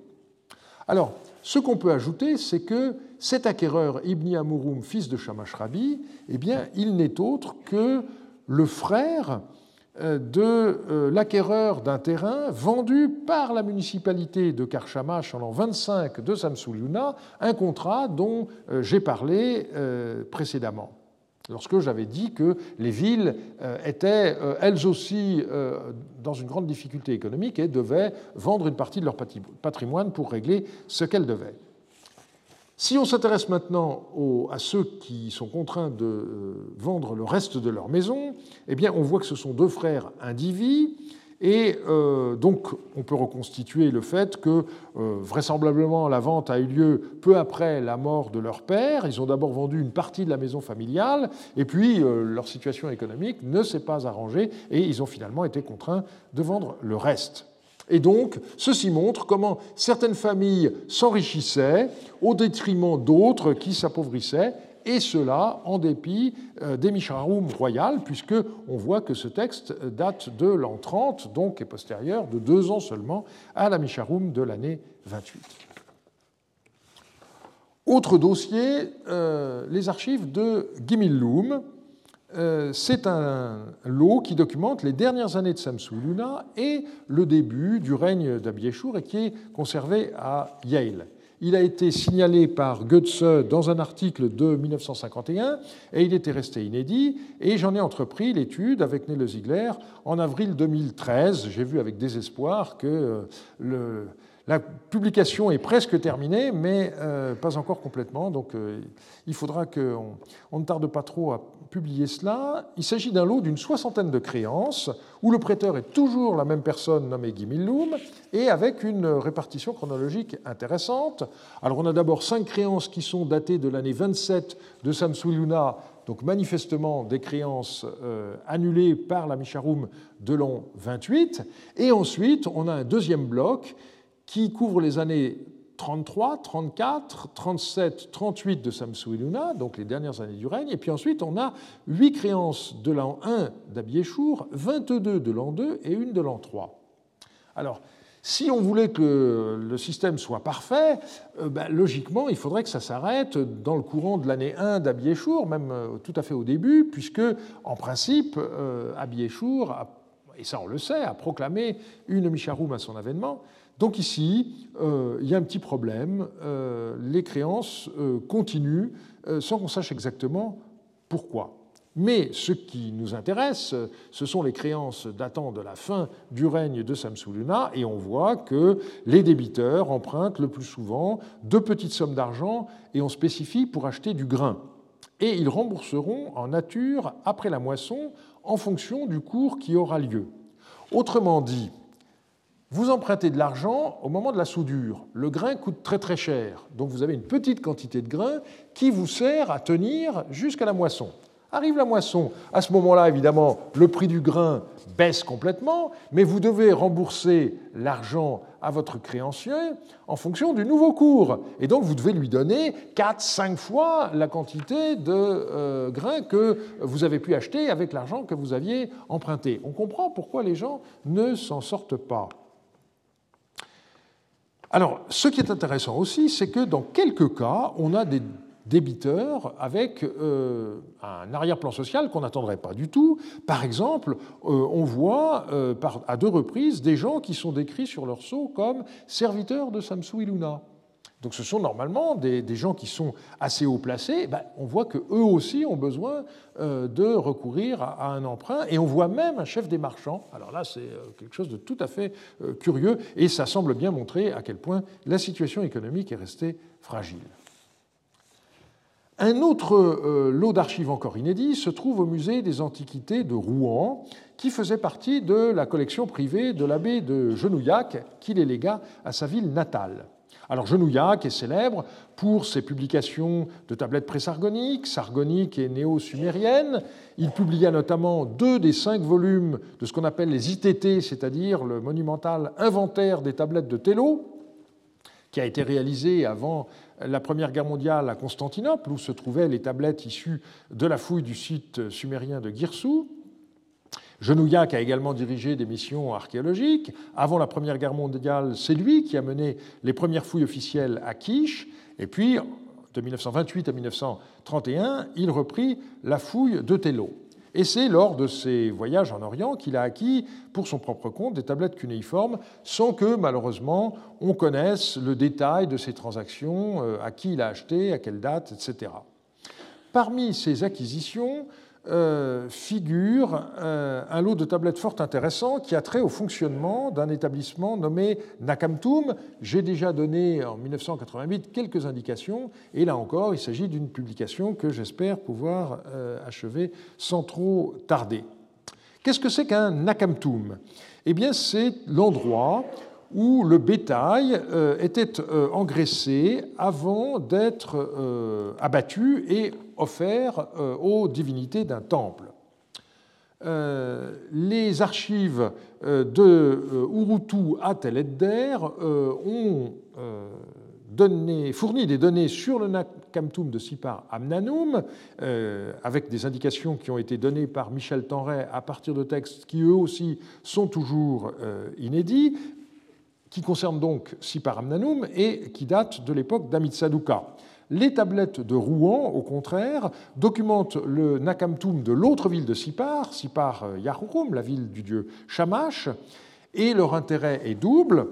Alors, ce qu'on peut ajouter, c'est que cet acquéreur, Ibn Amouroum, fils de Shamash Rabi, eh bien, il n'est autre que le frère euh, de euh, l'acquéreur d'un terrain vendu par la municipalité de Karchamash en l'an 25 de Samsuliuna, un contrat dont euh, j'ai parlé précédemment lorsque j'avais dit que les villes euh, étaient euh, elles aussi euh, dans une grande difficulté économique et devaient vendre une partie de leur patrimoine pour régler ce qu'elles devaient. Si on s'intéresse maintenant à ceux qui sont contraints de vendre le reste de leur maison, eh bien on voit que ce sont deux frères indivis et euh, donc, on peut reconstituer le fait que euh, vraisemblablement la vente a eu lieu peu après la mort de leur père. Ils ont d'abord vendu une partie de la maison familiale, et puis euh, leur situation économique ne s'est pas arrangée, et ils ont finalement été contraints de vendre le reste. Et donc, ceci montre comment certaines familles s'enrichissaient au détriment d'autres qui s'appauvrissaient, et cela en dépit euh, des Misharoum royales, puisque on voit que ce texte date de l'an 30, donc est postérieur de deux ans seulement à la Misharoum de l'année 28. Autre dossier, euh, les archives de Gimilloum. Euh, c'est un lot qui documente les dernières années de Samsu Luna et le début du règne d'Abieshur et qui est conservé à Yale. Il a été signalé par Goetze dans un article de 1951 et il était resté inédit. Et j'en ai entrepris l'étude avec Nele Ziegler en avril 2013. J'ai vu avec désespoir que euh, la publication est presque terminée, mais euh, pas encore complètement. Donc euh, il faudra qu'on on ne tarde pas trop à publier cela. Il s'agit d'un lot d'une soixantaine de créances, où le prêteur est toujours la même personne nommée Guy et avec une répartition chronologique intéressante. Alors on a d'abord cinq créances qui sont datées de l'année 27 de Samsuluna, donc manifestement des créances euh, annulées par la Micharoum de l'an 28. Et ensuite, on a un deuxième bloc qui couvre les années 33, 34, 37, 38 de Samsuiluna, donc les dernières années du règne, et puis ensuite on a 8 créances de l'an 1 d'Abiéchour, 22 de l'an 2 et une de l'an 3. Alors, si on voulait que le système soit parfait, euh, ben, logiquement, il faudrait que ça s'arrête dans le courant de l'année 1 d'Abiéchour, même euh, tout à fait au début, puisque, en principe, euh, Abiéchour, et ça on le sait, a proclamé une Micharoum à son avènement, donc ici, euh, il y a un petit problème. Euh, les créances euh, continuent sans qu'on sache exactement pourquoi. Mais ce qui nous intéresse, ce sont les créances datant de la fin du règne de Samsuluna, et on voit que les débiteurs empruntent le plus souvent de petites sommes d'argent, et on spécifie pour acheter du grain. Et ils rembourseront en nature après la moisson en fonction du cours qui aura lieu. Autrement dit, vous empruntez de l'argent au moment de la soudure. Le grain coûte très très cher, donc vous avez une petite quantité de grain qui vous sert à tenir jusqu'à la moisson. Arrive la moisson. À ce moment-là, évidemment, le prix du grain baisse complètement, mais vous devez rembourser l'argent à votre créancier en fonction du nouveau cours. Et donc, vous devez lui donner 4, 5 fois la quantité de euh, grain que vous avez pu acheter avec l'argent que vous aviez emprunté. On comprend pourquoi les gens ne s'en sortent pas. Alors, ce qui est intéressant aussi, c'est que dans quelques cas, on a des débiteurs avec euh, un arrière-plan social qu'on n'attendrait pas du tout. Par exemple, euh, on voit euh, à deux reprises des gens qui sont décrits sur leur sceau comme serviteurs de Samsou Iluna. Donc ce sont normalement des, gens qui sont assez haut placés. Ben, on voit qu'eux aussi ont besoin de recourir à, un emprunt. Et on voit même un chef des marchands. Alors là, c'est quelque chose de tout à fait curieux. Et ça semble bien montrer à quel point la situation économique est restée fragile. Un autre euh, lot d'archives encore inédits se trouve au musée des Antiquités de Rouen, qui faisait partie de la collection privée de l'abbé de Genouillac, qui les légua à sa ville natale. Alors Genouillac est célèbre pour ses publications de tablettes présargoniques, sargoniques et néo-sumériennes. Il publia notamment deux des cinq volumes de ce qu'on appelle les ITT, c'est-à-dire le monumental inventaire des tablettes de Tello, qui a été réalisé avant la Première Guerre mondiale à Constantinople, où se trouvaient les tablettes issues de la fouille du site sumérien de Girsou. Genouillac a également dirigé des missions archéologiques. Avant la Première Guerre mondiale, c'est lui qui a mené les premières fouilles officielles à Quiche. Et puis, de 1928 à 1931, il reprit la fouille de Tello. Et c'est lors de ses voyages en Orient qu'il a acquis pour son propre compte des tablettes cunéiformes sans que malheureusement on connaisse le détail de ces transactions, euh, à qui il a acheté, à quelle date, etc. Parmi ces acquisitions, euh, figure euh, un lot de tablettes fort intéressant qui a trait au fonctionnement d'un établissement nommé Nakamtum. J'ai déjà donné en 1988 quelques indications, et là encore, il s'agit d'une publication que j'espère pouvoir euh, achever sans trop tarder. Qu'est-ce que c'est qu'un Nakamtum Eh bien, c'est l'endroit où le bétail était engraissé avant d'être abattu et offert euh, aux divinités d'un temple. Euh, les archives euh, de Urutu à Tel Edder ont donné, fourni des données sur le Nakamtum de Sipar Amnanum, avec des indications qui ont été données par Michel Tenray à partir de textes qui eux aussi sont toujours inédits, qui concernent donc Sipar Amnanum et qui datent de l'époque d'Amitsaduka. Les tablettes de Rouen, au contraire, documentent le Nakamtum de l'autre ville de Sipar, Sipar Yahurum, la ville du dieu Shamash, et leur intérêt est double.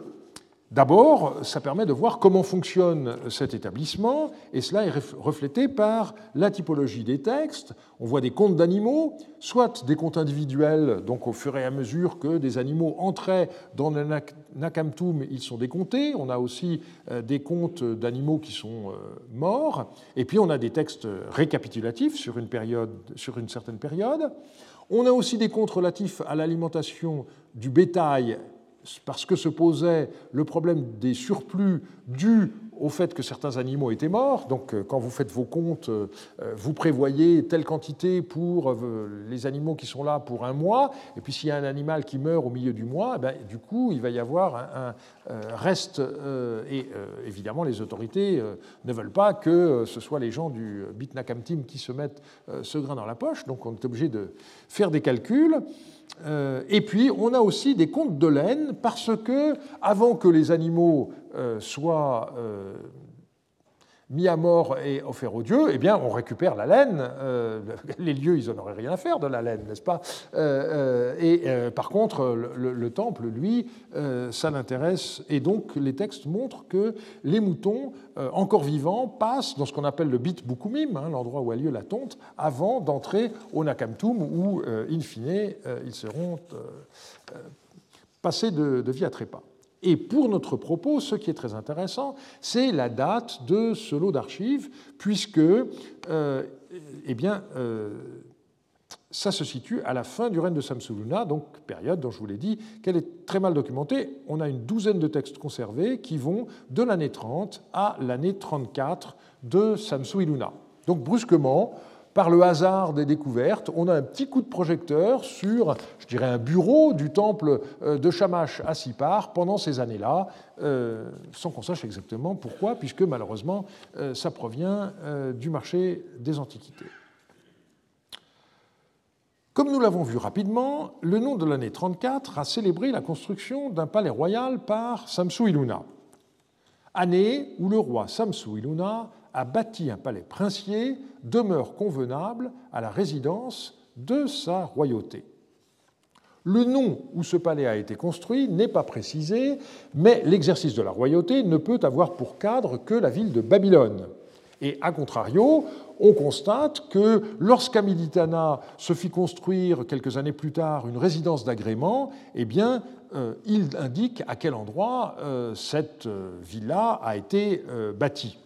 D'abord, ça permet de voir comment fonctionne cet établissement, et cela est reflété par la typologie des textes. On voit des contes d'animaux, soit des contes individuels, donc au fur et à mesure que des animaux entraient dans le Nakamtum, ils sont décomptés. On a aussi euh, des contes d'animaux qui sont euh, morts, et puis on a des textes récapitulatifs sur une, période, sur une certaine période. On a aussi des contes relatifs à l'alimentation du bétail parce que se posait le problème des surplus dus au fait que certains animaux étaient morts. Donc, euh, quand vous faites vos comptes, euh, euh, vous prévoyez telle quantité pour les animaux qui sont là pour un mois. Et puis, s'il y a un animal qui meurt au milieu du mois, eh ben, du coup, il va y avoir un, reste. et évidemment, les autorités ne veulent pas que ce soit les gens du Bitnakam Team qui se mettent ce grain dans la poche. Donc, on est obligé de faire des calculs. Euh, et puis, on a aussi des contes de laine, parce que, avant que les animaux euh, soient euh, mis à mort et offert aux dieux, eh bien, on récupère la laine. Euh, les lieux, ils n'en auraient rien à faire de la laine, n'est-ce pas? Euh, euh, Et par contre, le, temple, lui, ça l'intéresse. Et donc, les textes montrent que les moutons, encore vivants, passent dans ce qu'on appelle le bit bukumim, hein, l'endroit où a lieu la tonte, avant d'entrer au nakamtum, où, in fine, ils seront passés de, de vie à trépas. Et pour notre propos, ce qui est très intéressant, c'est la date de ce lot d'archives, puisque euh, eh bien, euh, ça se situe à la fin du règne de Samsuluna, donc période dont je vous l'ai dit qu'elle est très mal documentée. On a une douzaine de textes conservés qui vont de l'année 30 à l'année 34 de Samsu-Iluna. Donc brusquement, par le hasard des découvertes, on a un petit coup de projecteur sur, je dirais, un bureau du temple euh, de Shamash à Sipar pendant ces années-là, euh, sans qu'on sache exactement pourquoi, puisque malheureusement, euh, ça provient du marché des antiquités. Comme nous l'avons vu rapidement, le nom de l'année 34 a célébré la construction d'un palais royal par Samsu Iluna, année où le roi Samsu Iluna a bâti un palais princier, demeure convenable à la résidence de sa royauté. Le nom où ce palais a été construit n'est pas précisé, mais l'exercice de la royauté ne peut avoir pour cadre que la ville de Babylone. Et à contrario, on constate que lorsqu'Amilitana se fit construire quelques années plus tard une résidence d'agrément, eh euh, il indique à quel endroit euh, cette euh, villa a été bâtie.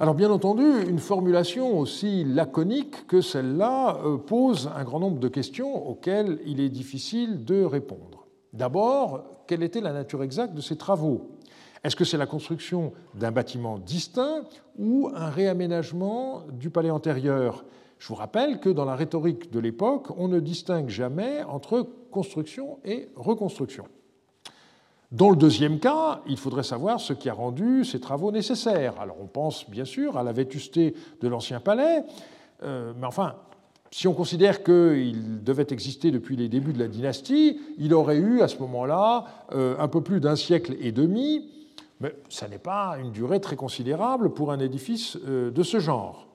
Alors bien entendu, une formulation aussi laconique que celle-là euh, pose un grand nombre de questions auxquelles il est difficile de répondre. D'abord, quelle était la nature exacte de ces travaux? Est-ce que c'est la construction d'un bâtiment distinct ou un réaménagement du palais antérieur? Je vous rappelle que dans la rhétorique de l'époque, on ne distingue jamais entre construction et reconstruction. Dans le deuxième cas, il faudrait savoir ce qui a rendu ces travaux nécessaires. Alors on pense bien sûr à la vétusté de l'ancien palais, euh, mais enfin, si on considère qu'il devait exister depuis les débuts de la dynastie, il aurait eu à ce moment-là euh, un peu plus d'un siècle et demi, mais ça n'est pas une durée très considérable pour un édifice euh, de ce genre.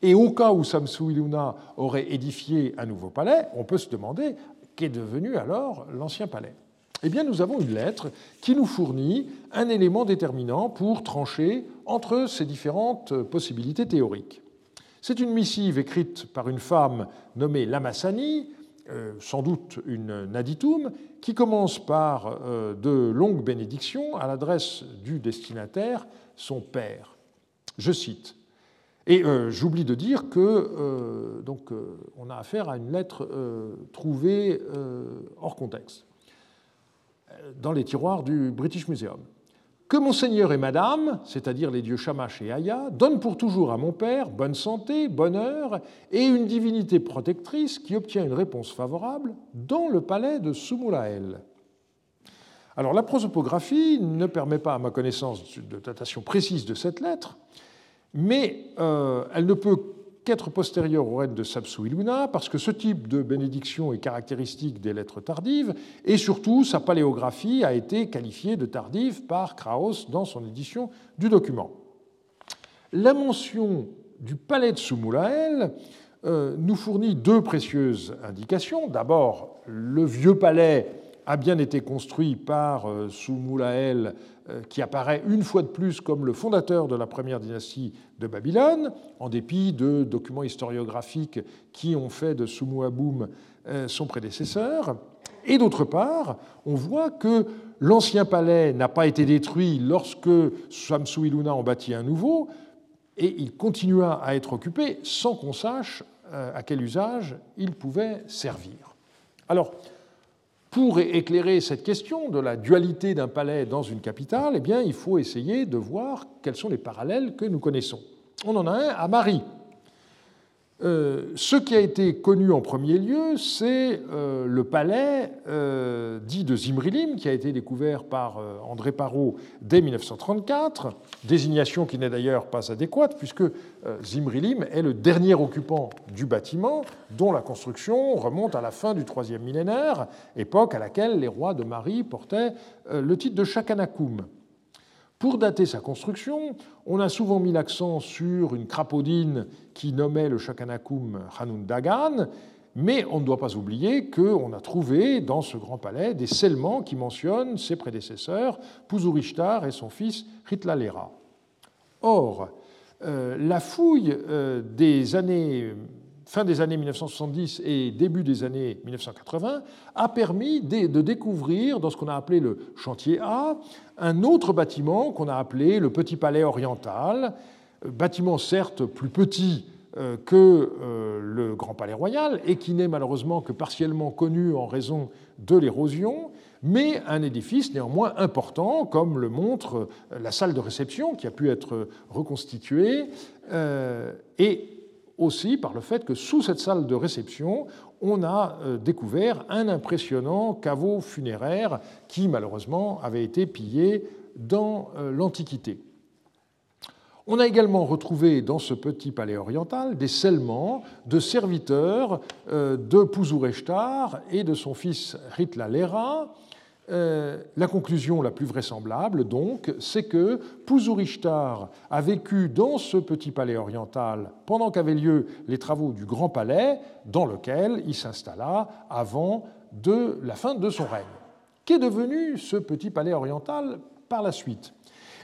Et au cas où Samsu Iluna aurait édifié un nouveau palais, on peut se demander qu'est devenu alors l'ancien palais eh bien, nous avons une lettre qui nous fournit un élément déterminant pour trancher entre ces différentes possibilités théoriques. C'est une missive écrite par une femme nommée Lamassani, euh, sans doute une naditum, qui commence par euh, de longues bénédictions à l'adresse du destinataire, son père. Je cite. Et euh, j'oublie de dire que donc on a affaire à une lettre trouvée hors contexte dans les tiroirs du British Museum. Que Monseigneur et Madame, c'est-à-dire les dieux Shamash et Aya, donnent pour toujours à mon père bonne santé, bonheur et une divinité protectrice qui obtient une réponse favorable dans le palais de Sumulael. Alors la prosopographie ne permet pas à ma connaissance de datation précise de cette lettre, mais euh, elle ne peut qu'être postérieur au règne de Sapsu-Iluna, parce que ce type de bénédiction est caractéristique des lettres tardives, et surtout sa paléographie a été qualifiée de tardive par Kraus dans son édition du document. La mention du palais de Sumulael euh, nous fournit deux précieuses indications. D'abord, le vieux palais a bien été construit par euh, Sumulael euh, qui apparaît une fois de plus comme le fondateur de la première dynastie de Babylone, en dépit de documents historiographiques qui ont fait de Sumuaboum euh, son prédécesseur. Et d'autre part, on voit que l'ancien palais n'a pas été détruit lorsque Samsu Iluna en bâtit un nouveau, et il continua à être occupé sans qu'on sache à quel usage il pouvait servir. Alors, pour éclairer cette question de la dualité d'un palais dans une capitale, eh bien, il faut essayer de voir quels sont les parallèles que nous connaissons. On en a un à Marie, ce qui a été connu en premier lieu, c'est euh, le palais euh, dit de Zimrilim, qui a été découvert par André Parot dès 1934, désignation qui n'est d'ailleurs pas adéquate, puisque Zimrilim est le dernier occupant du bâtiment, dont la construction remonte à la fin du troisième millénaire, époque à laquelle les rois de Marie portaient le titre de Chakanakoum. Pour dater sa construction, on a souvent mis l'accent sur une crapaudine qui nommait le Shakanakum Hanun Dagan, mais on ne doit pas oublier qu'on a trouvé dans ce grand palais des scellements qui mentionnent ses prédécesseurs, Puzurishtar et son fils Ritlalera. Or, euh, la fouille euh, des années fin des années 1970 et début des années 1980 a permis de découvrir, dans ce qu'on a appelé le chantier A, un autre bâtiment qu'on a appelé le Petit Palais Oriental, bâtiment certes plus petit euh, que euh, le Grand Palais Royal et qui n'est malheureusement que partiellement connu en raison de l'érosion, mais un édifice néanmoins important, comme le montre la salle de réception qui a pu être reconstituée, et aussi par le fait que sous cette salle de réception, on a euh, découvert un impressionnant caveau funéraire qui malheureusement avait été pillé dans euh, l'Antiquité. On a également retrouvé dans ce petit palais oriental des scellements de serviteurs euh, de Pouzourechtar et de son fils Ritlalera, la conclusion la plus vraisemblable, donc, c'est que Pouzourishtar a vécu dans ce petit palais oriental pendant qu'avaient lieu les travaux du Grand Palais, dans lequel il s'installa avant de la fin de son règne. Qu'est devenu ce petit palais oriental par la suite?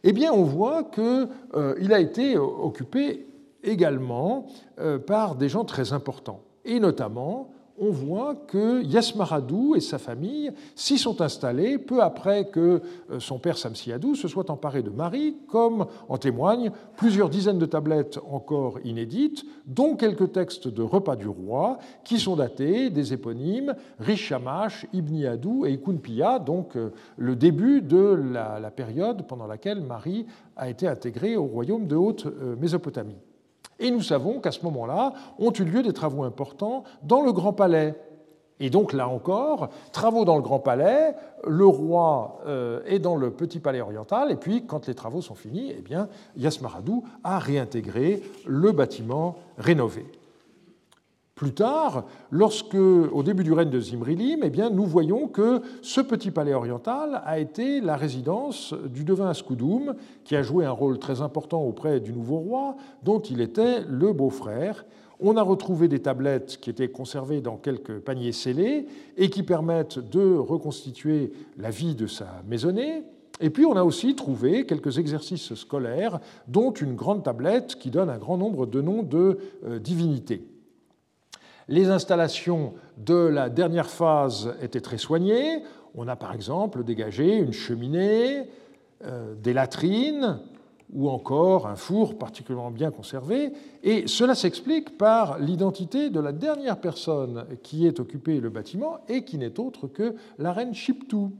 Eh bien, on voit qu'il euh, a été occupé également euh, par des gens très importants, et notamment on voit que Yasmaradou et sa famille s'y sont installés peu après que euh, son père Samsiadou se soit emparé de Marie, comme en témoignent plusieurs dizaines de tablettes encore inédites, dont quelques textes de repas du roi, qui sont datés des éponymes Rishamash, Ibn Adou et Ikunpiya, donc euh, le début de la, période pendant laquelle Marie a été intégrée au royaume de Haute-Mésopotamie. Et nous savons qu'à ce moment-là ont eu lieu des travaux importants dans le Grand Palais. Et donc là encore, travaux dans le Grand Palais, le roi euh, est dans le Petit Palais oriental, et puis quand les travaux sont finis, eh bien, Yasmaradou a réintégré le bâtiment rénové. Plus tard, lorsque, au début du règne de Zimrilim, eh bien, nous voyons que ce petit palais oriental a été la résidence du devin Askoudoum, qui a joué un rôle très important auprès du nouveau roi, dont il était le beau-frère. On a retrouvé des tablettes qui étaient conservées dans quelques paniers scellés et qui permettent de reconstituer la vie de sa maisonnée. Et puis on a aussi trouvé quelques exercices scolaires, dont une grande tablette qui donne un grand nombre de noms de euh, divinités. Les installations de la dernière phase étaient très soignées. On a par exemple dégagé une cheminée, euh, des latrines ou encore un four particulièrement bien conservé. Et cela s'explique par l'identité de la dernière personne qui ait occupé le bâtiment et qui n'est autre que la reine Chiptou.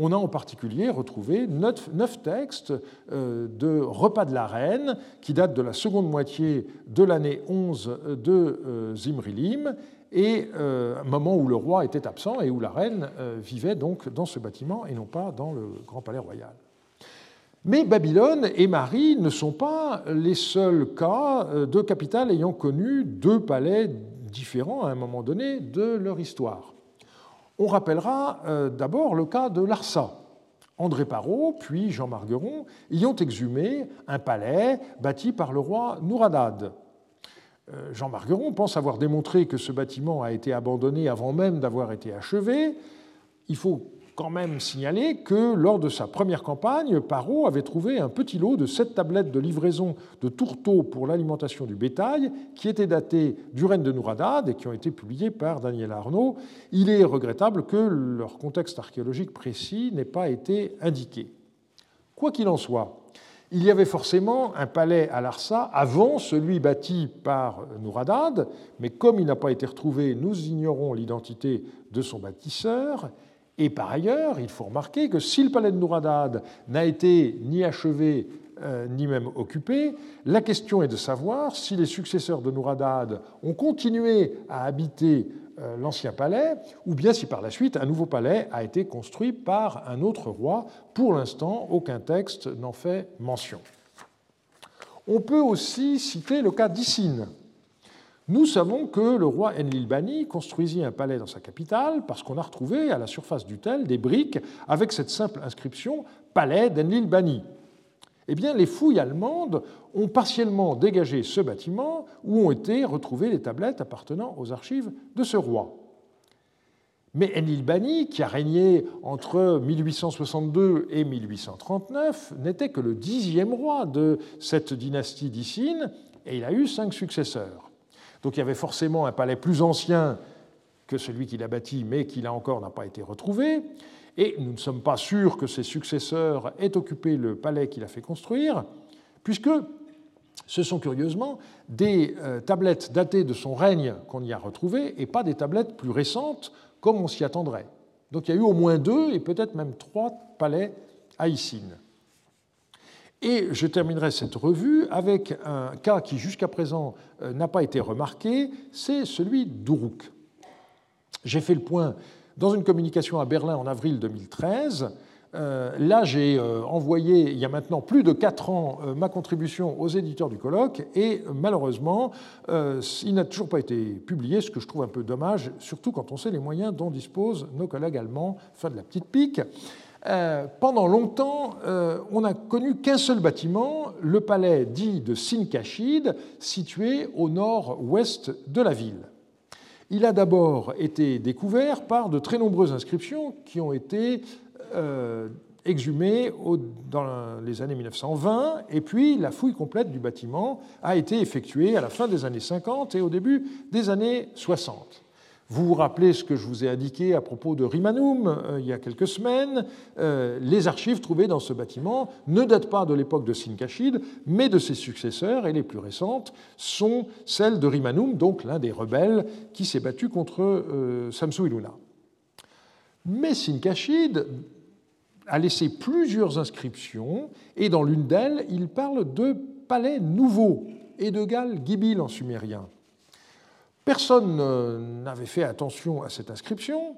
On a en particulier retrouvé neuf, textes euh, de repas de la reine qui datent de la seconde moitié de l'année 11 de euh, Zimrilim et euh, un moment où le roi était absent et où la reine vivait donc dans ce bâtiment et non pas dans le grand palais royal. Mais Babylone et Marie ne sont pas les seuls cas de capitales ayant connu deux palais différents à un moment donné de leur histoire. On rappellera euh, d'abord le cas de Larsa. André Parot, puis Jean Margueron y ont exhumé un palais bâti par le roi Nouradad. Euh, Jean Margueron pense avoir démontré que ce bâtiment a été abandonné avant même d'avoir été achevé. Il faut quand même signaler que lors de sa première campagne, Parot avait trouvé un petit lot de sept tablettes de livraison de tourteaux pour l'alimentation du bétail qui étaient datées du règne de Nouradad et qui ont été publiées par Daniel Arnaud. Il est regrettable que leur contexte archéologique précis n'ait pas été indiqué. Quoi qu'il en soit, il y avait forcément un palais à Larsa avant celui bâti par Nouradad, mais comme il n'a pas été retrouvé, nous ignorons l'identité de son bâtisseur. Et par ailleurs, il faut remarquer que si le palais de Nouradad n'a été ni achevé euh, ni même occupé, la question est de savoir si les successeurs de Nouradad ont continué à habiter euh, l'ancien palais, ou bien si par la suite un nouveau palais a été construit par un autre roi. Pour l'instant, aucun texte n'en fait mention. On peut aussi citer le cas d'Issine, nous savons que le roi Enlil-Bani construisit un palais dans sa capitale parce qu'on a retrouvé à la surface du tel des briques avec cette simple inscription Palais d'Enlil-Bani. Eh bien, les fouilles allemandes ont partiellement dégagé ce bâtiment où ont été retrouvées les tablettes appartenant aux archives de ce roi. Mais Enlil-Bani, qui a régné entre 1862 et 1839, n'était que le dixième roi de cette dynastie d'Issine et il a eu cinq successeurs. Donc il y avait forcément un palais plus ancien que celui qu'il a bâti, mais qui là encore n'a pas été retrouvé. Et nous ne sommes pas sûrs que ses successeurs aient occupé le palais qu'il a fait construire, puisque ce sont curieusement des euh, tablettes datées de son règne qu'on y a retrouvées et pas des tablettes plus récentes comme on s'y attendrait. Donc il y a eu au moins deux et peut-être même trois palais à Issine. Et je terminerai cette revue avec un cas qui jusqu'à présent euh, n'a pas été remarqué, c'est celui d'Uruk. J'ai fait le point dans une communication à Berlin en avril 2013. Euh, là, j'ai euh, envoyé, il y a maintenant plus de quatre ans, ma contribution aux éditeurs du colloque, et malheureusement, il n'a toujours pas été publié, ce que je trouve un peu dommage, surtout quand on sait les moyens dont disposent nos collègues allemands. Fin de la petite pique. Euh, pendant longtemps, euh, on n'a connu qu'un seul bâtiment, le palais dit de Sinkashid, situé au nord-ouest de la ville. Il a d'abord été découvert par de très nombreuses inscriptions qui ont été euh, exhumées dans les années 1920, et puis la fouille complète du bâtiment a été effectuée à la fin des années 50 et au début des années 60. Vous vous rappelez ce que je vous ai indiqué à propos de Rimanum euh, il y a quelques semaines. Euh, les archives trouvées dans ce bâtiment ne datent pas de l'époque de Sinkashid, mais de ses successeurs, et les plus récentes sont celles de Rimanum, donc l'un des rebelles qui s'est battu contre euh. Mais Sinkashid a laissé plusieurs inscriptions, et dans l'une d'elles, il parle de palais nouveaux, et de Gal Gibil en sumérien. Personne n'avait fait attention à cette inscription,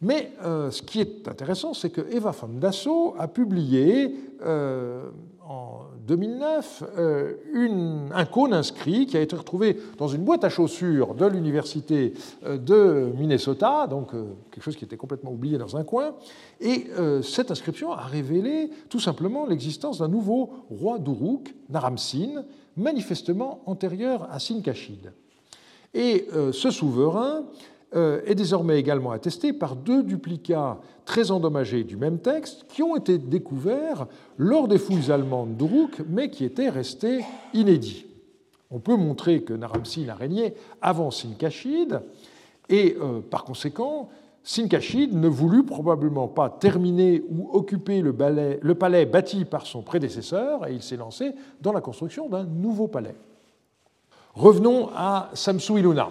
mais euh, ce qui est intéressant, c'est que Eva von Dassault a publié euh, en 2009 euh, un cône inscrit qui a été retrouvé dans une boîte à chaussures de l'université de Minnesota, donc quelque chose qui était complètement oublié dans un coin. Et cette inscription a révélé tout simplement l'existence d'un nouveau roi d'Uruk, Naram-Sin, manifestement antérieur à Sin-Kashid. Et euh, ce souverain euh, est désormais également attesté par deux duplicats très endommagés du même texte qui ont été découverts lors des fouilles allemandes d'Uruk, mais qui étaient restés inédits. On peut montrer que Naram-Sin a régné avant Sinkashid, et euh, par conséquent, Sinkashid ne voulut probablement pas terminer ou occuper le, le palais bâti par son prédécesseur, et il s'est lancé dans la construction d'un nouveau palais. Revenons à Samsu Iluna.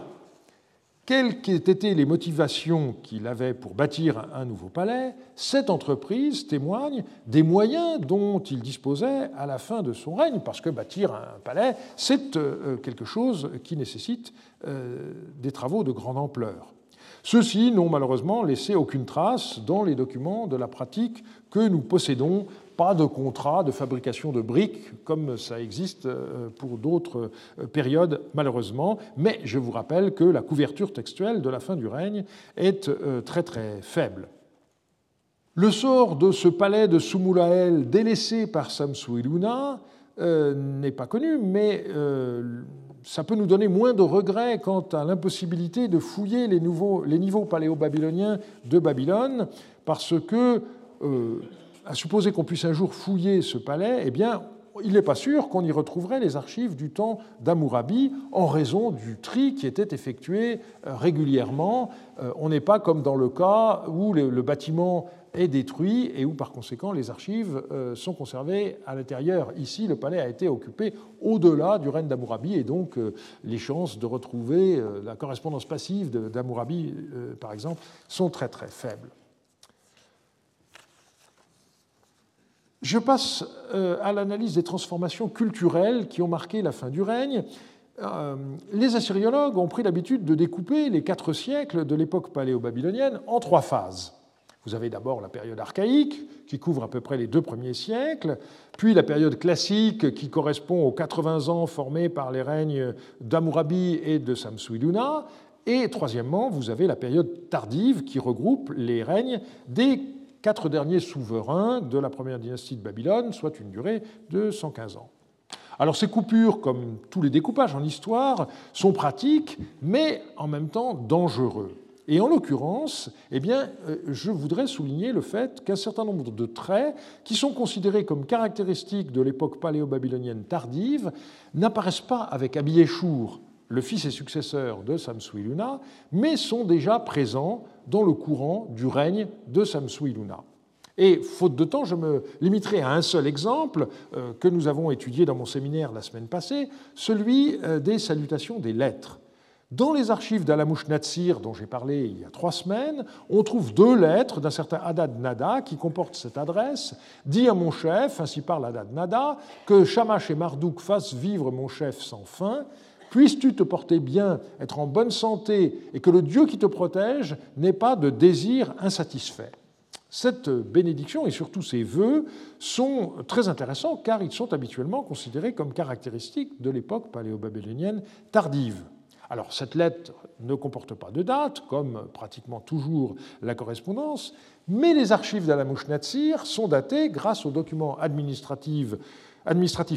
Quelles étaient les motivations qu'il avait pour bâtir un nouveau palais Cette entreprise témoigne des moyens dont il disposait à la fin de son règne, parce que bâtir un palais, c'est euh, quelque chose qui nécessite euh, des travaux de grande ampleur. Ceux-ci n'ont malheureusement laissé aucune trace dans les documents de la pratique que nous possédons pas de contrat de fabrication de briques comme ça existe euh, pour d'autres euh, périodes malheureusement, mais je vous rappelle que la couverture textuelle de la fin du règne est euh, très très faible. Le sort de ce palais de Sumulael délaissé par Samsu Iluna n'est pas connu, mais ça peut nous donner moins de regrets quant à l'impossibilité de fouiller les, nouveaux, les niveaux paléo-babyloniens de Babylone, parce que à supposer qu'on puisse un jour fouiller ce palais, eh bien, il n'est pas sûr qu'on y retrouverait les archives du temps d'Amourabi en raison du tri qui était effectué euh, régulièrement. Euh, on n'est pas comme dans le cas où le bâtiment est détruit et où par conséquent les archives euh, sont conservées à l'intérieur. Ici, le palais a été occupé au-delà du règne d'Amourabi et donc les chances de retrouver la correspondance passive d'Amourabi, par exemple, sont très très faibles. Je passe euh, à l'analyse des transformations culturelles qui ont marqué la fin du règne. Euh, les assyriologues ont pris l'habitude de découper les quatre siècles de l'époque paléo-babylonienne en trois phases. Vous avez d'abord la période archaïque, qui couvre à peu près les deux premiers siècles, puis la période classique, qui correspond aux 80 ans formés par les règnes d'Amourabi et de Samsu-Iluna, et troisièmement, vous avez la période tardive, qui regroupe les règnes des quatre derniers souverains de la première dynastie de Babylone, soit une durée de 115 ans. Alors ces coupures, comme tous les découpages en histoire, sont pratiques, mais en même temps dangereux. Et en l'occurrence, eh bien, euh, je voudrais souligner le fait qu'un certain nombre de traits qui sont considérés comme caractéristiques de l'époque paléo-babylonienne tardive n'apparaissent pas avec Abiéchour le fils et successeur de Samsuiluna, mais sont déjà présents dans le courant du règne de Samsuiluna. Et faute de temps, je me limiterai à un seul exemple euh, que nous avons étudié dans mon séminaire la semaine passée, celui euh, des salutations des lettres. Dans les archives d'Alamouch Natsir, dont j'ai parlé il y a trois semaines, on trouve deux lettres d'un certain Hadad Nada qui comportent cette adresse Dis à mon chef, ainsi parle Hadad Nada, que Shamash et Marduk fassent vivre mon chef sans fin. Puisses-tu te porter bien, être en bonne santé, et que le Dieu qui te protège n'ait pas de désir insatisfait. Cette bénédiction et surtout ces vœux sont très intéressants car ils sont habituellement considérés comme caractéristiques de l'époque paléo-babylonienne tardive. Alors cette lettre ne comporte pas de date, comme pratiquement toujours la correspondance, mais les archives d'Alamouch Natsir sont datées grâce aux documents administratifs,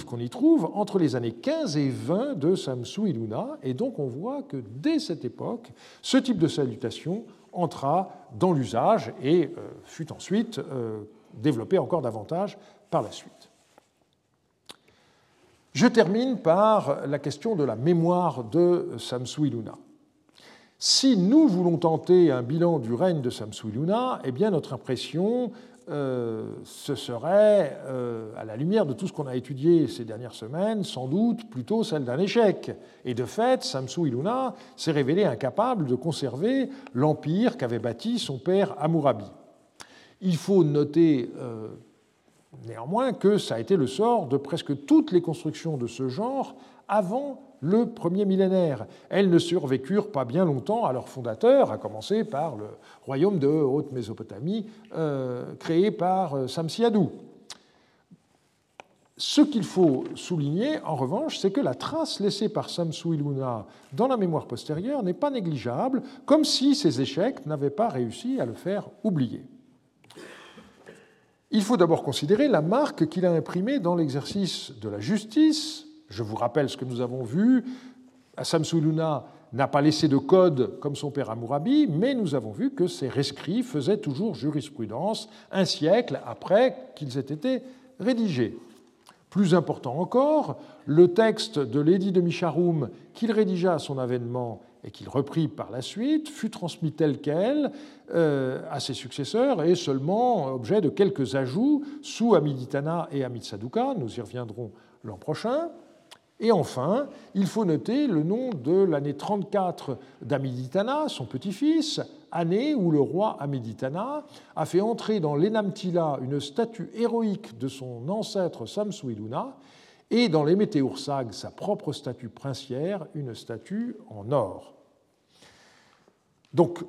qu'on y trouve entre les années 15 et 20 de Samsou Iluna, et donc on voit que dès cette époque, ce type de salutation entra dans l'usage et euh, fut ensuite euh, développé encore davantage par la suite. Je termine par la question de la mémoire de Samsu-Iluna. Si nous voulons tenter un bilan du règne de Samsu-Iluna, eh bien notre impression, euh, ce serait, euh, à la lumière de tout ce qu'on a étudié ces dernières semaines, sans doute plutôt celle d'un échec. Et de fait, Samsu-Iluna s'est révélé incapable de conserver l'empire qu'avait bâti son père Amurabi. Il faut noter euh, Néanmoins que ça a été le sort de presque toutes les constructions de ce genre avant le premier millénaire. Elles ne survécurent pas bien longtemps à leur fondateur, à commencer par le royaume de Haute-Mésopotamie euh, créé par euh, Samsiadou. Ce qu'il faut souligner, en revanche, c'est que la trace laissée par Samsu-Iluna dans la mémoire postérieure n'est pas négligeable, comme si ses échecs n'avaient pas réussi à le faire oublier. Il faut d'abord considérer la marque qu'il a imprimée dans l'exercice de la justice. Je vous rappelle ce que nous avons vu. Samsuluna n'a pas laissé de code comme son père Amurabi, mais nous avons vu que ces rescrits faisaient toujours jurisprudence un siècle après qu'ils aient été rédigés. Plus important encore, le texte de l'édit de Micharoum qu'il rédigea à son avènement et qu'il reprit par la suite, fut transmis tel quel euh, à ses successeurs et seulement objet de quelques ajouts sous Amiditana et Amitsaduka, nous y reviendrons l'an prochain. Et enfin, il faut noter le nom de l'année 34 d'Amiditana, son petit-fils, année où le roi Amiditana a fait entrer dans l'Enamtila une statue héroïque de son ancêtre Samsuiluna et dans les Météoursag, sa propre statue princière, une statue en or. Donc,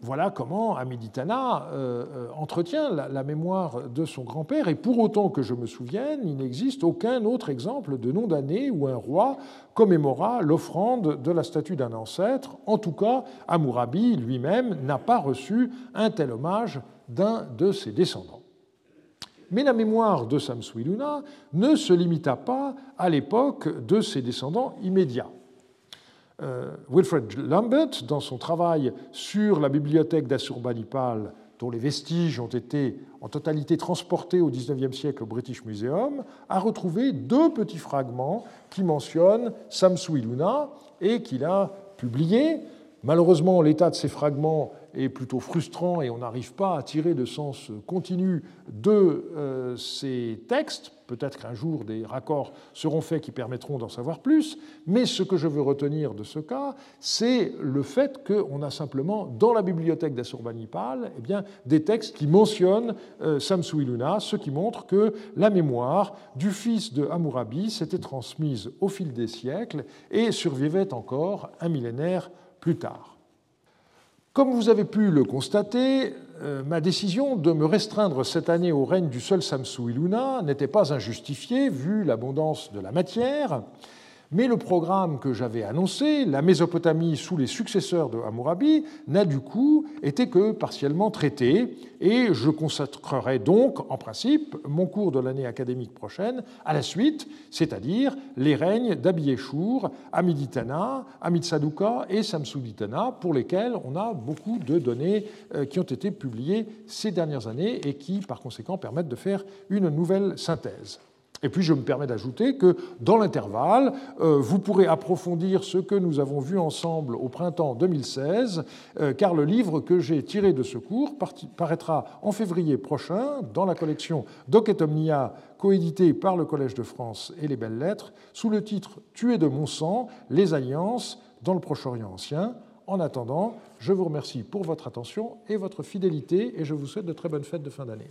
voilà comment Amiditana euh, euh, entretient la, mémoire de son grand-père, et pour autant que je me souvienne, il n'existe aucun autre exemple de nom d'année où un roi commémora l'offrande de la statue d'un ancêtre. En tout cas, Amurabi lui-même n'a pas reçu un tel hommage d'un de ses descendants. Mais la mémoire de Samsuiluna ne se limita pas à l'époque de ses descendants immédiats. Euh, Wilfred Lambert, dans son travail sur la bibliothèque d'Assurbanipal, dont les vestiges ont été en totalité transportés au XIXe siècle au British Museum, a retrouvé deux petits fragments qui mentionnent Samsuiluna et qu'il a publiés. Malheureusement, l'état de ces fragments est plutôt frustrant et on n'arrive pas à tirer de sens continu de euh, ces textes. Peut-être qu'un jour des raccords seront faits qui permettront d'en savoir plus, mais ce que je veux retenir de ce cas, c'est le fait qu'on a simplement dans la bibliothèque d'Assurbanipal eh bien, des textes qui mentionnent euh, Samsuiluna, ce qui montre que la mémoire du fils de Hammurabi s'était transmise au fil des siècles et survivait encore un millénaire plus tard. Comme vous avez pu le constater, euh, ma décision de me restreindre cette année au règne du seul Samsu Iluna n'était pas injustifiée vu l'abondance de la matière. Mais le programme que j'avais annoncé, la Mésopotamie sous les successeurs de Hammurabi, n'a du coup été que partiellement traité, et je consacrerai donc, en principe, mon cours de l'année académique prochaine à la suite, c'est-à-dire les règnes d'Abieshur, Amiditana, Amitsaduka et Samsuditana, pour lesquels on a beaucoup de données euh, qui ont été publiées ces dernières années et qui, par conséquent, permettent de faire une nouvelle synthèse. Et puis je me permets d'ajouter que dans l'intervalle, euh, vous pourrez approfondir ce que nous avons vu ensemble au printemps 2016, euh, car le livre que j'ai tiré de ce cours paraîtra en février prochain dans la collection Doc et Omnia, coéditée par le Collège de France et les Belles Lettres, sous le titre Tuer de mon sang, les alliances dans le Proche-Orient ancien. En attendant, je vous remercie pour votre attention et votre fidélité et je vous souhaite de très bonnes fêtes de fin d'année.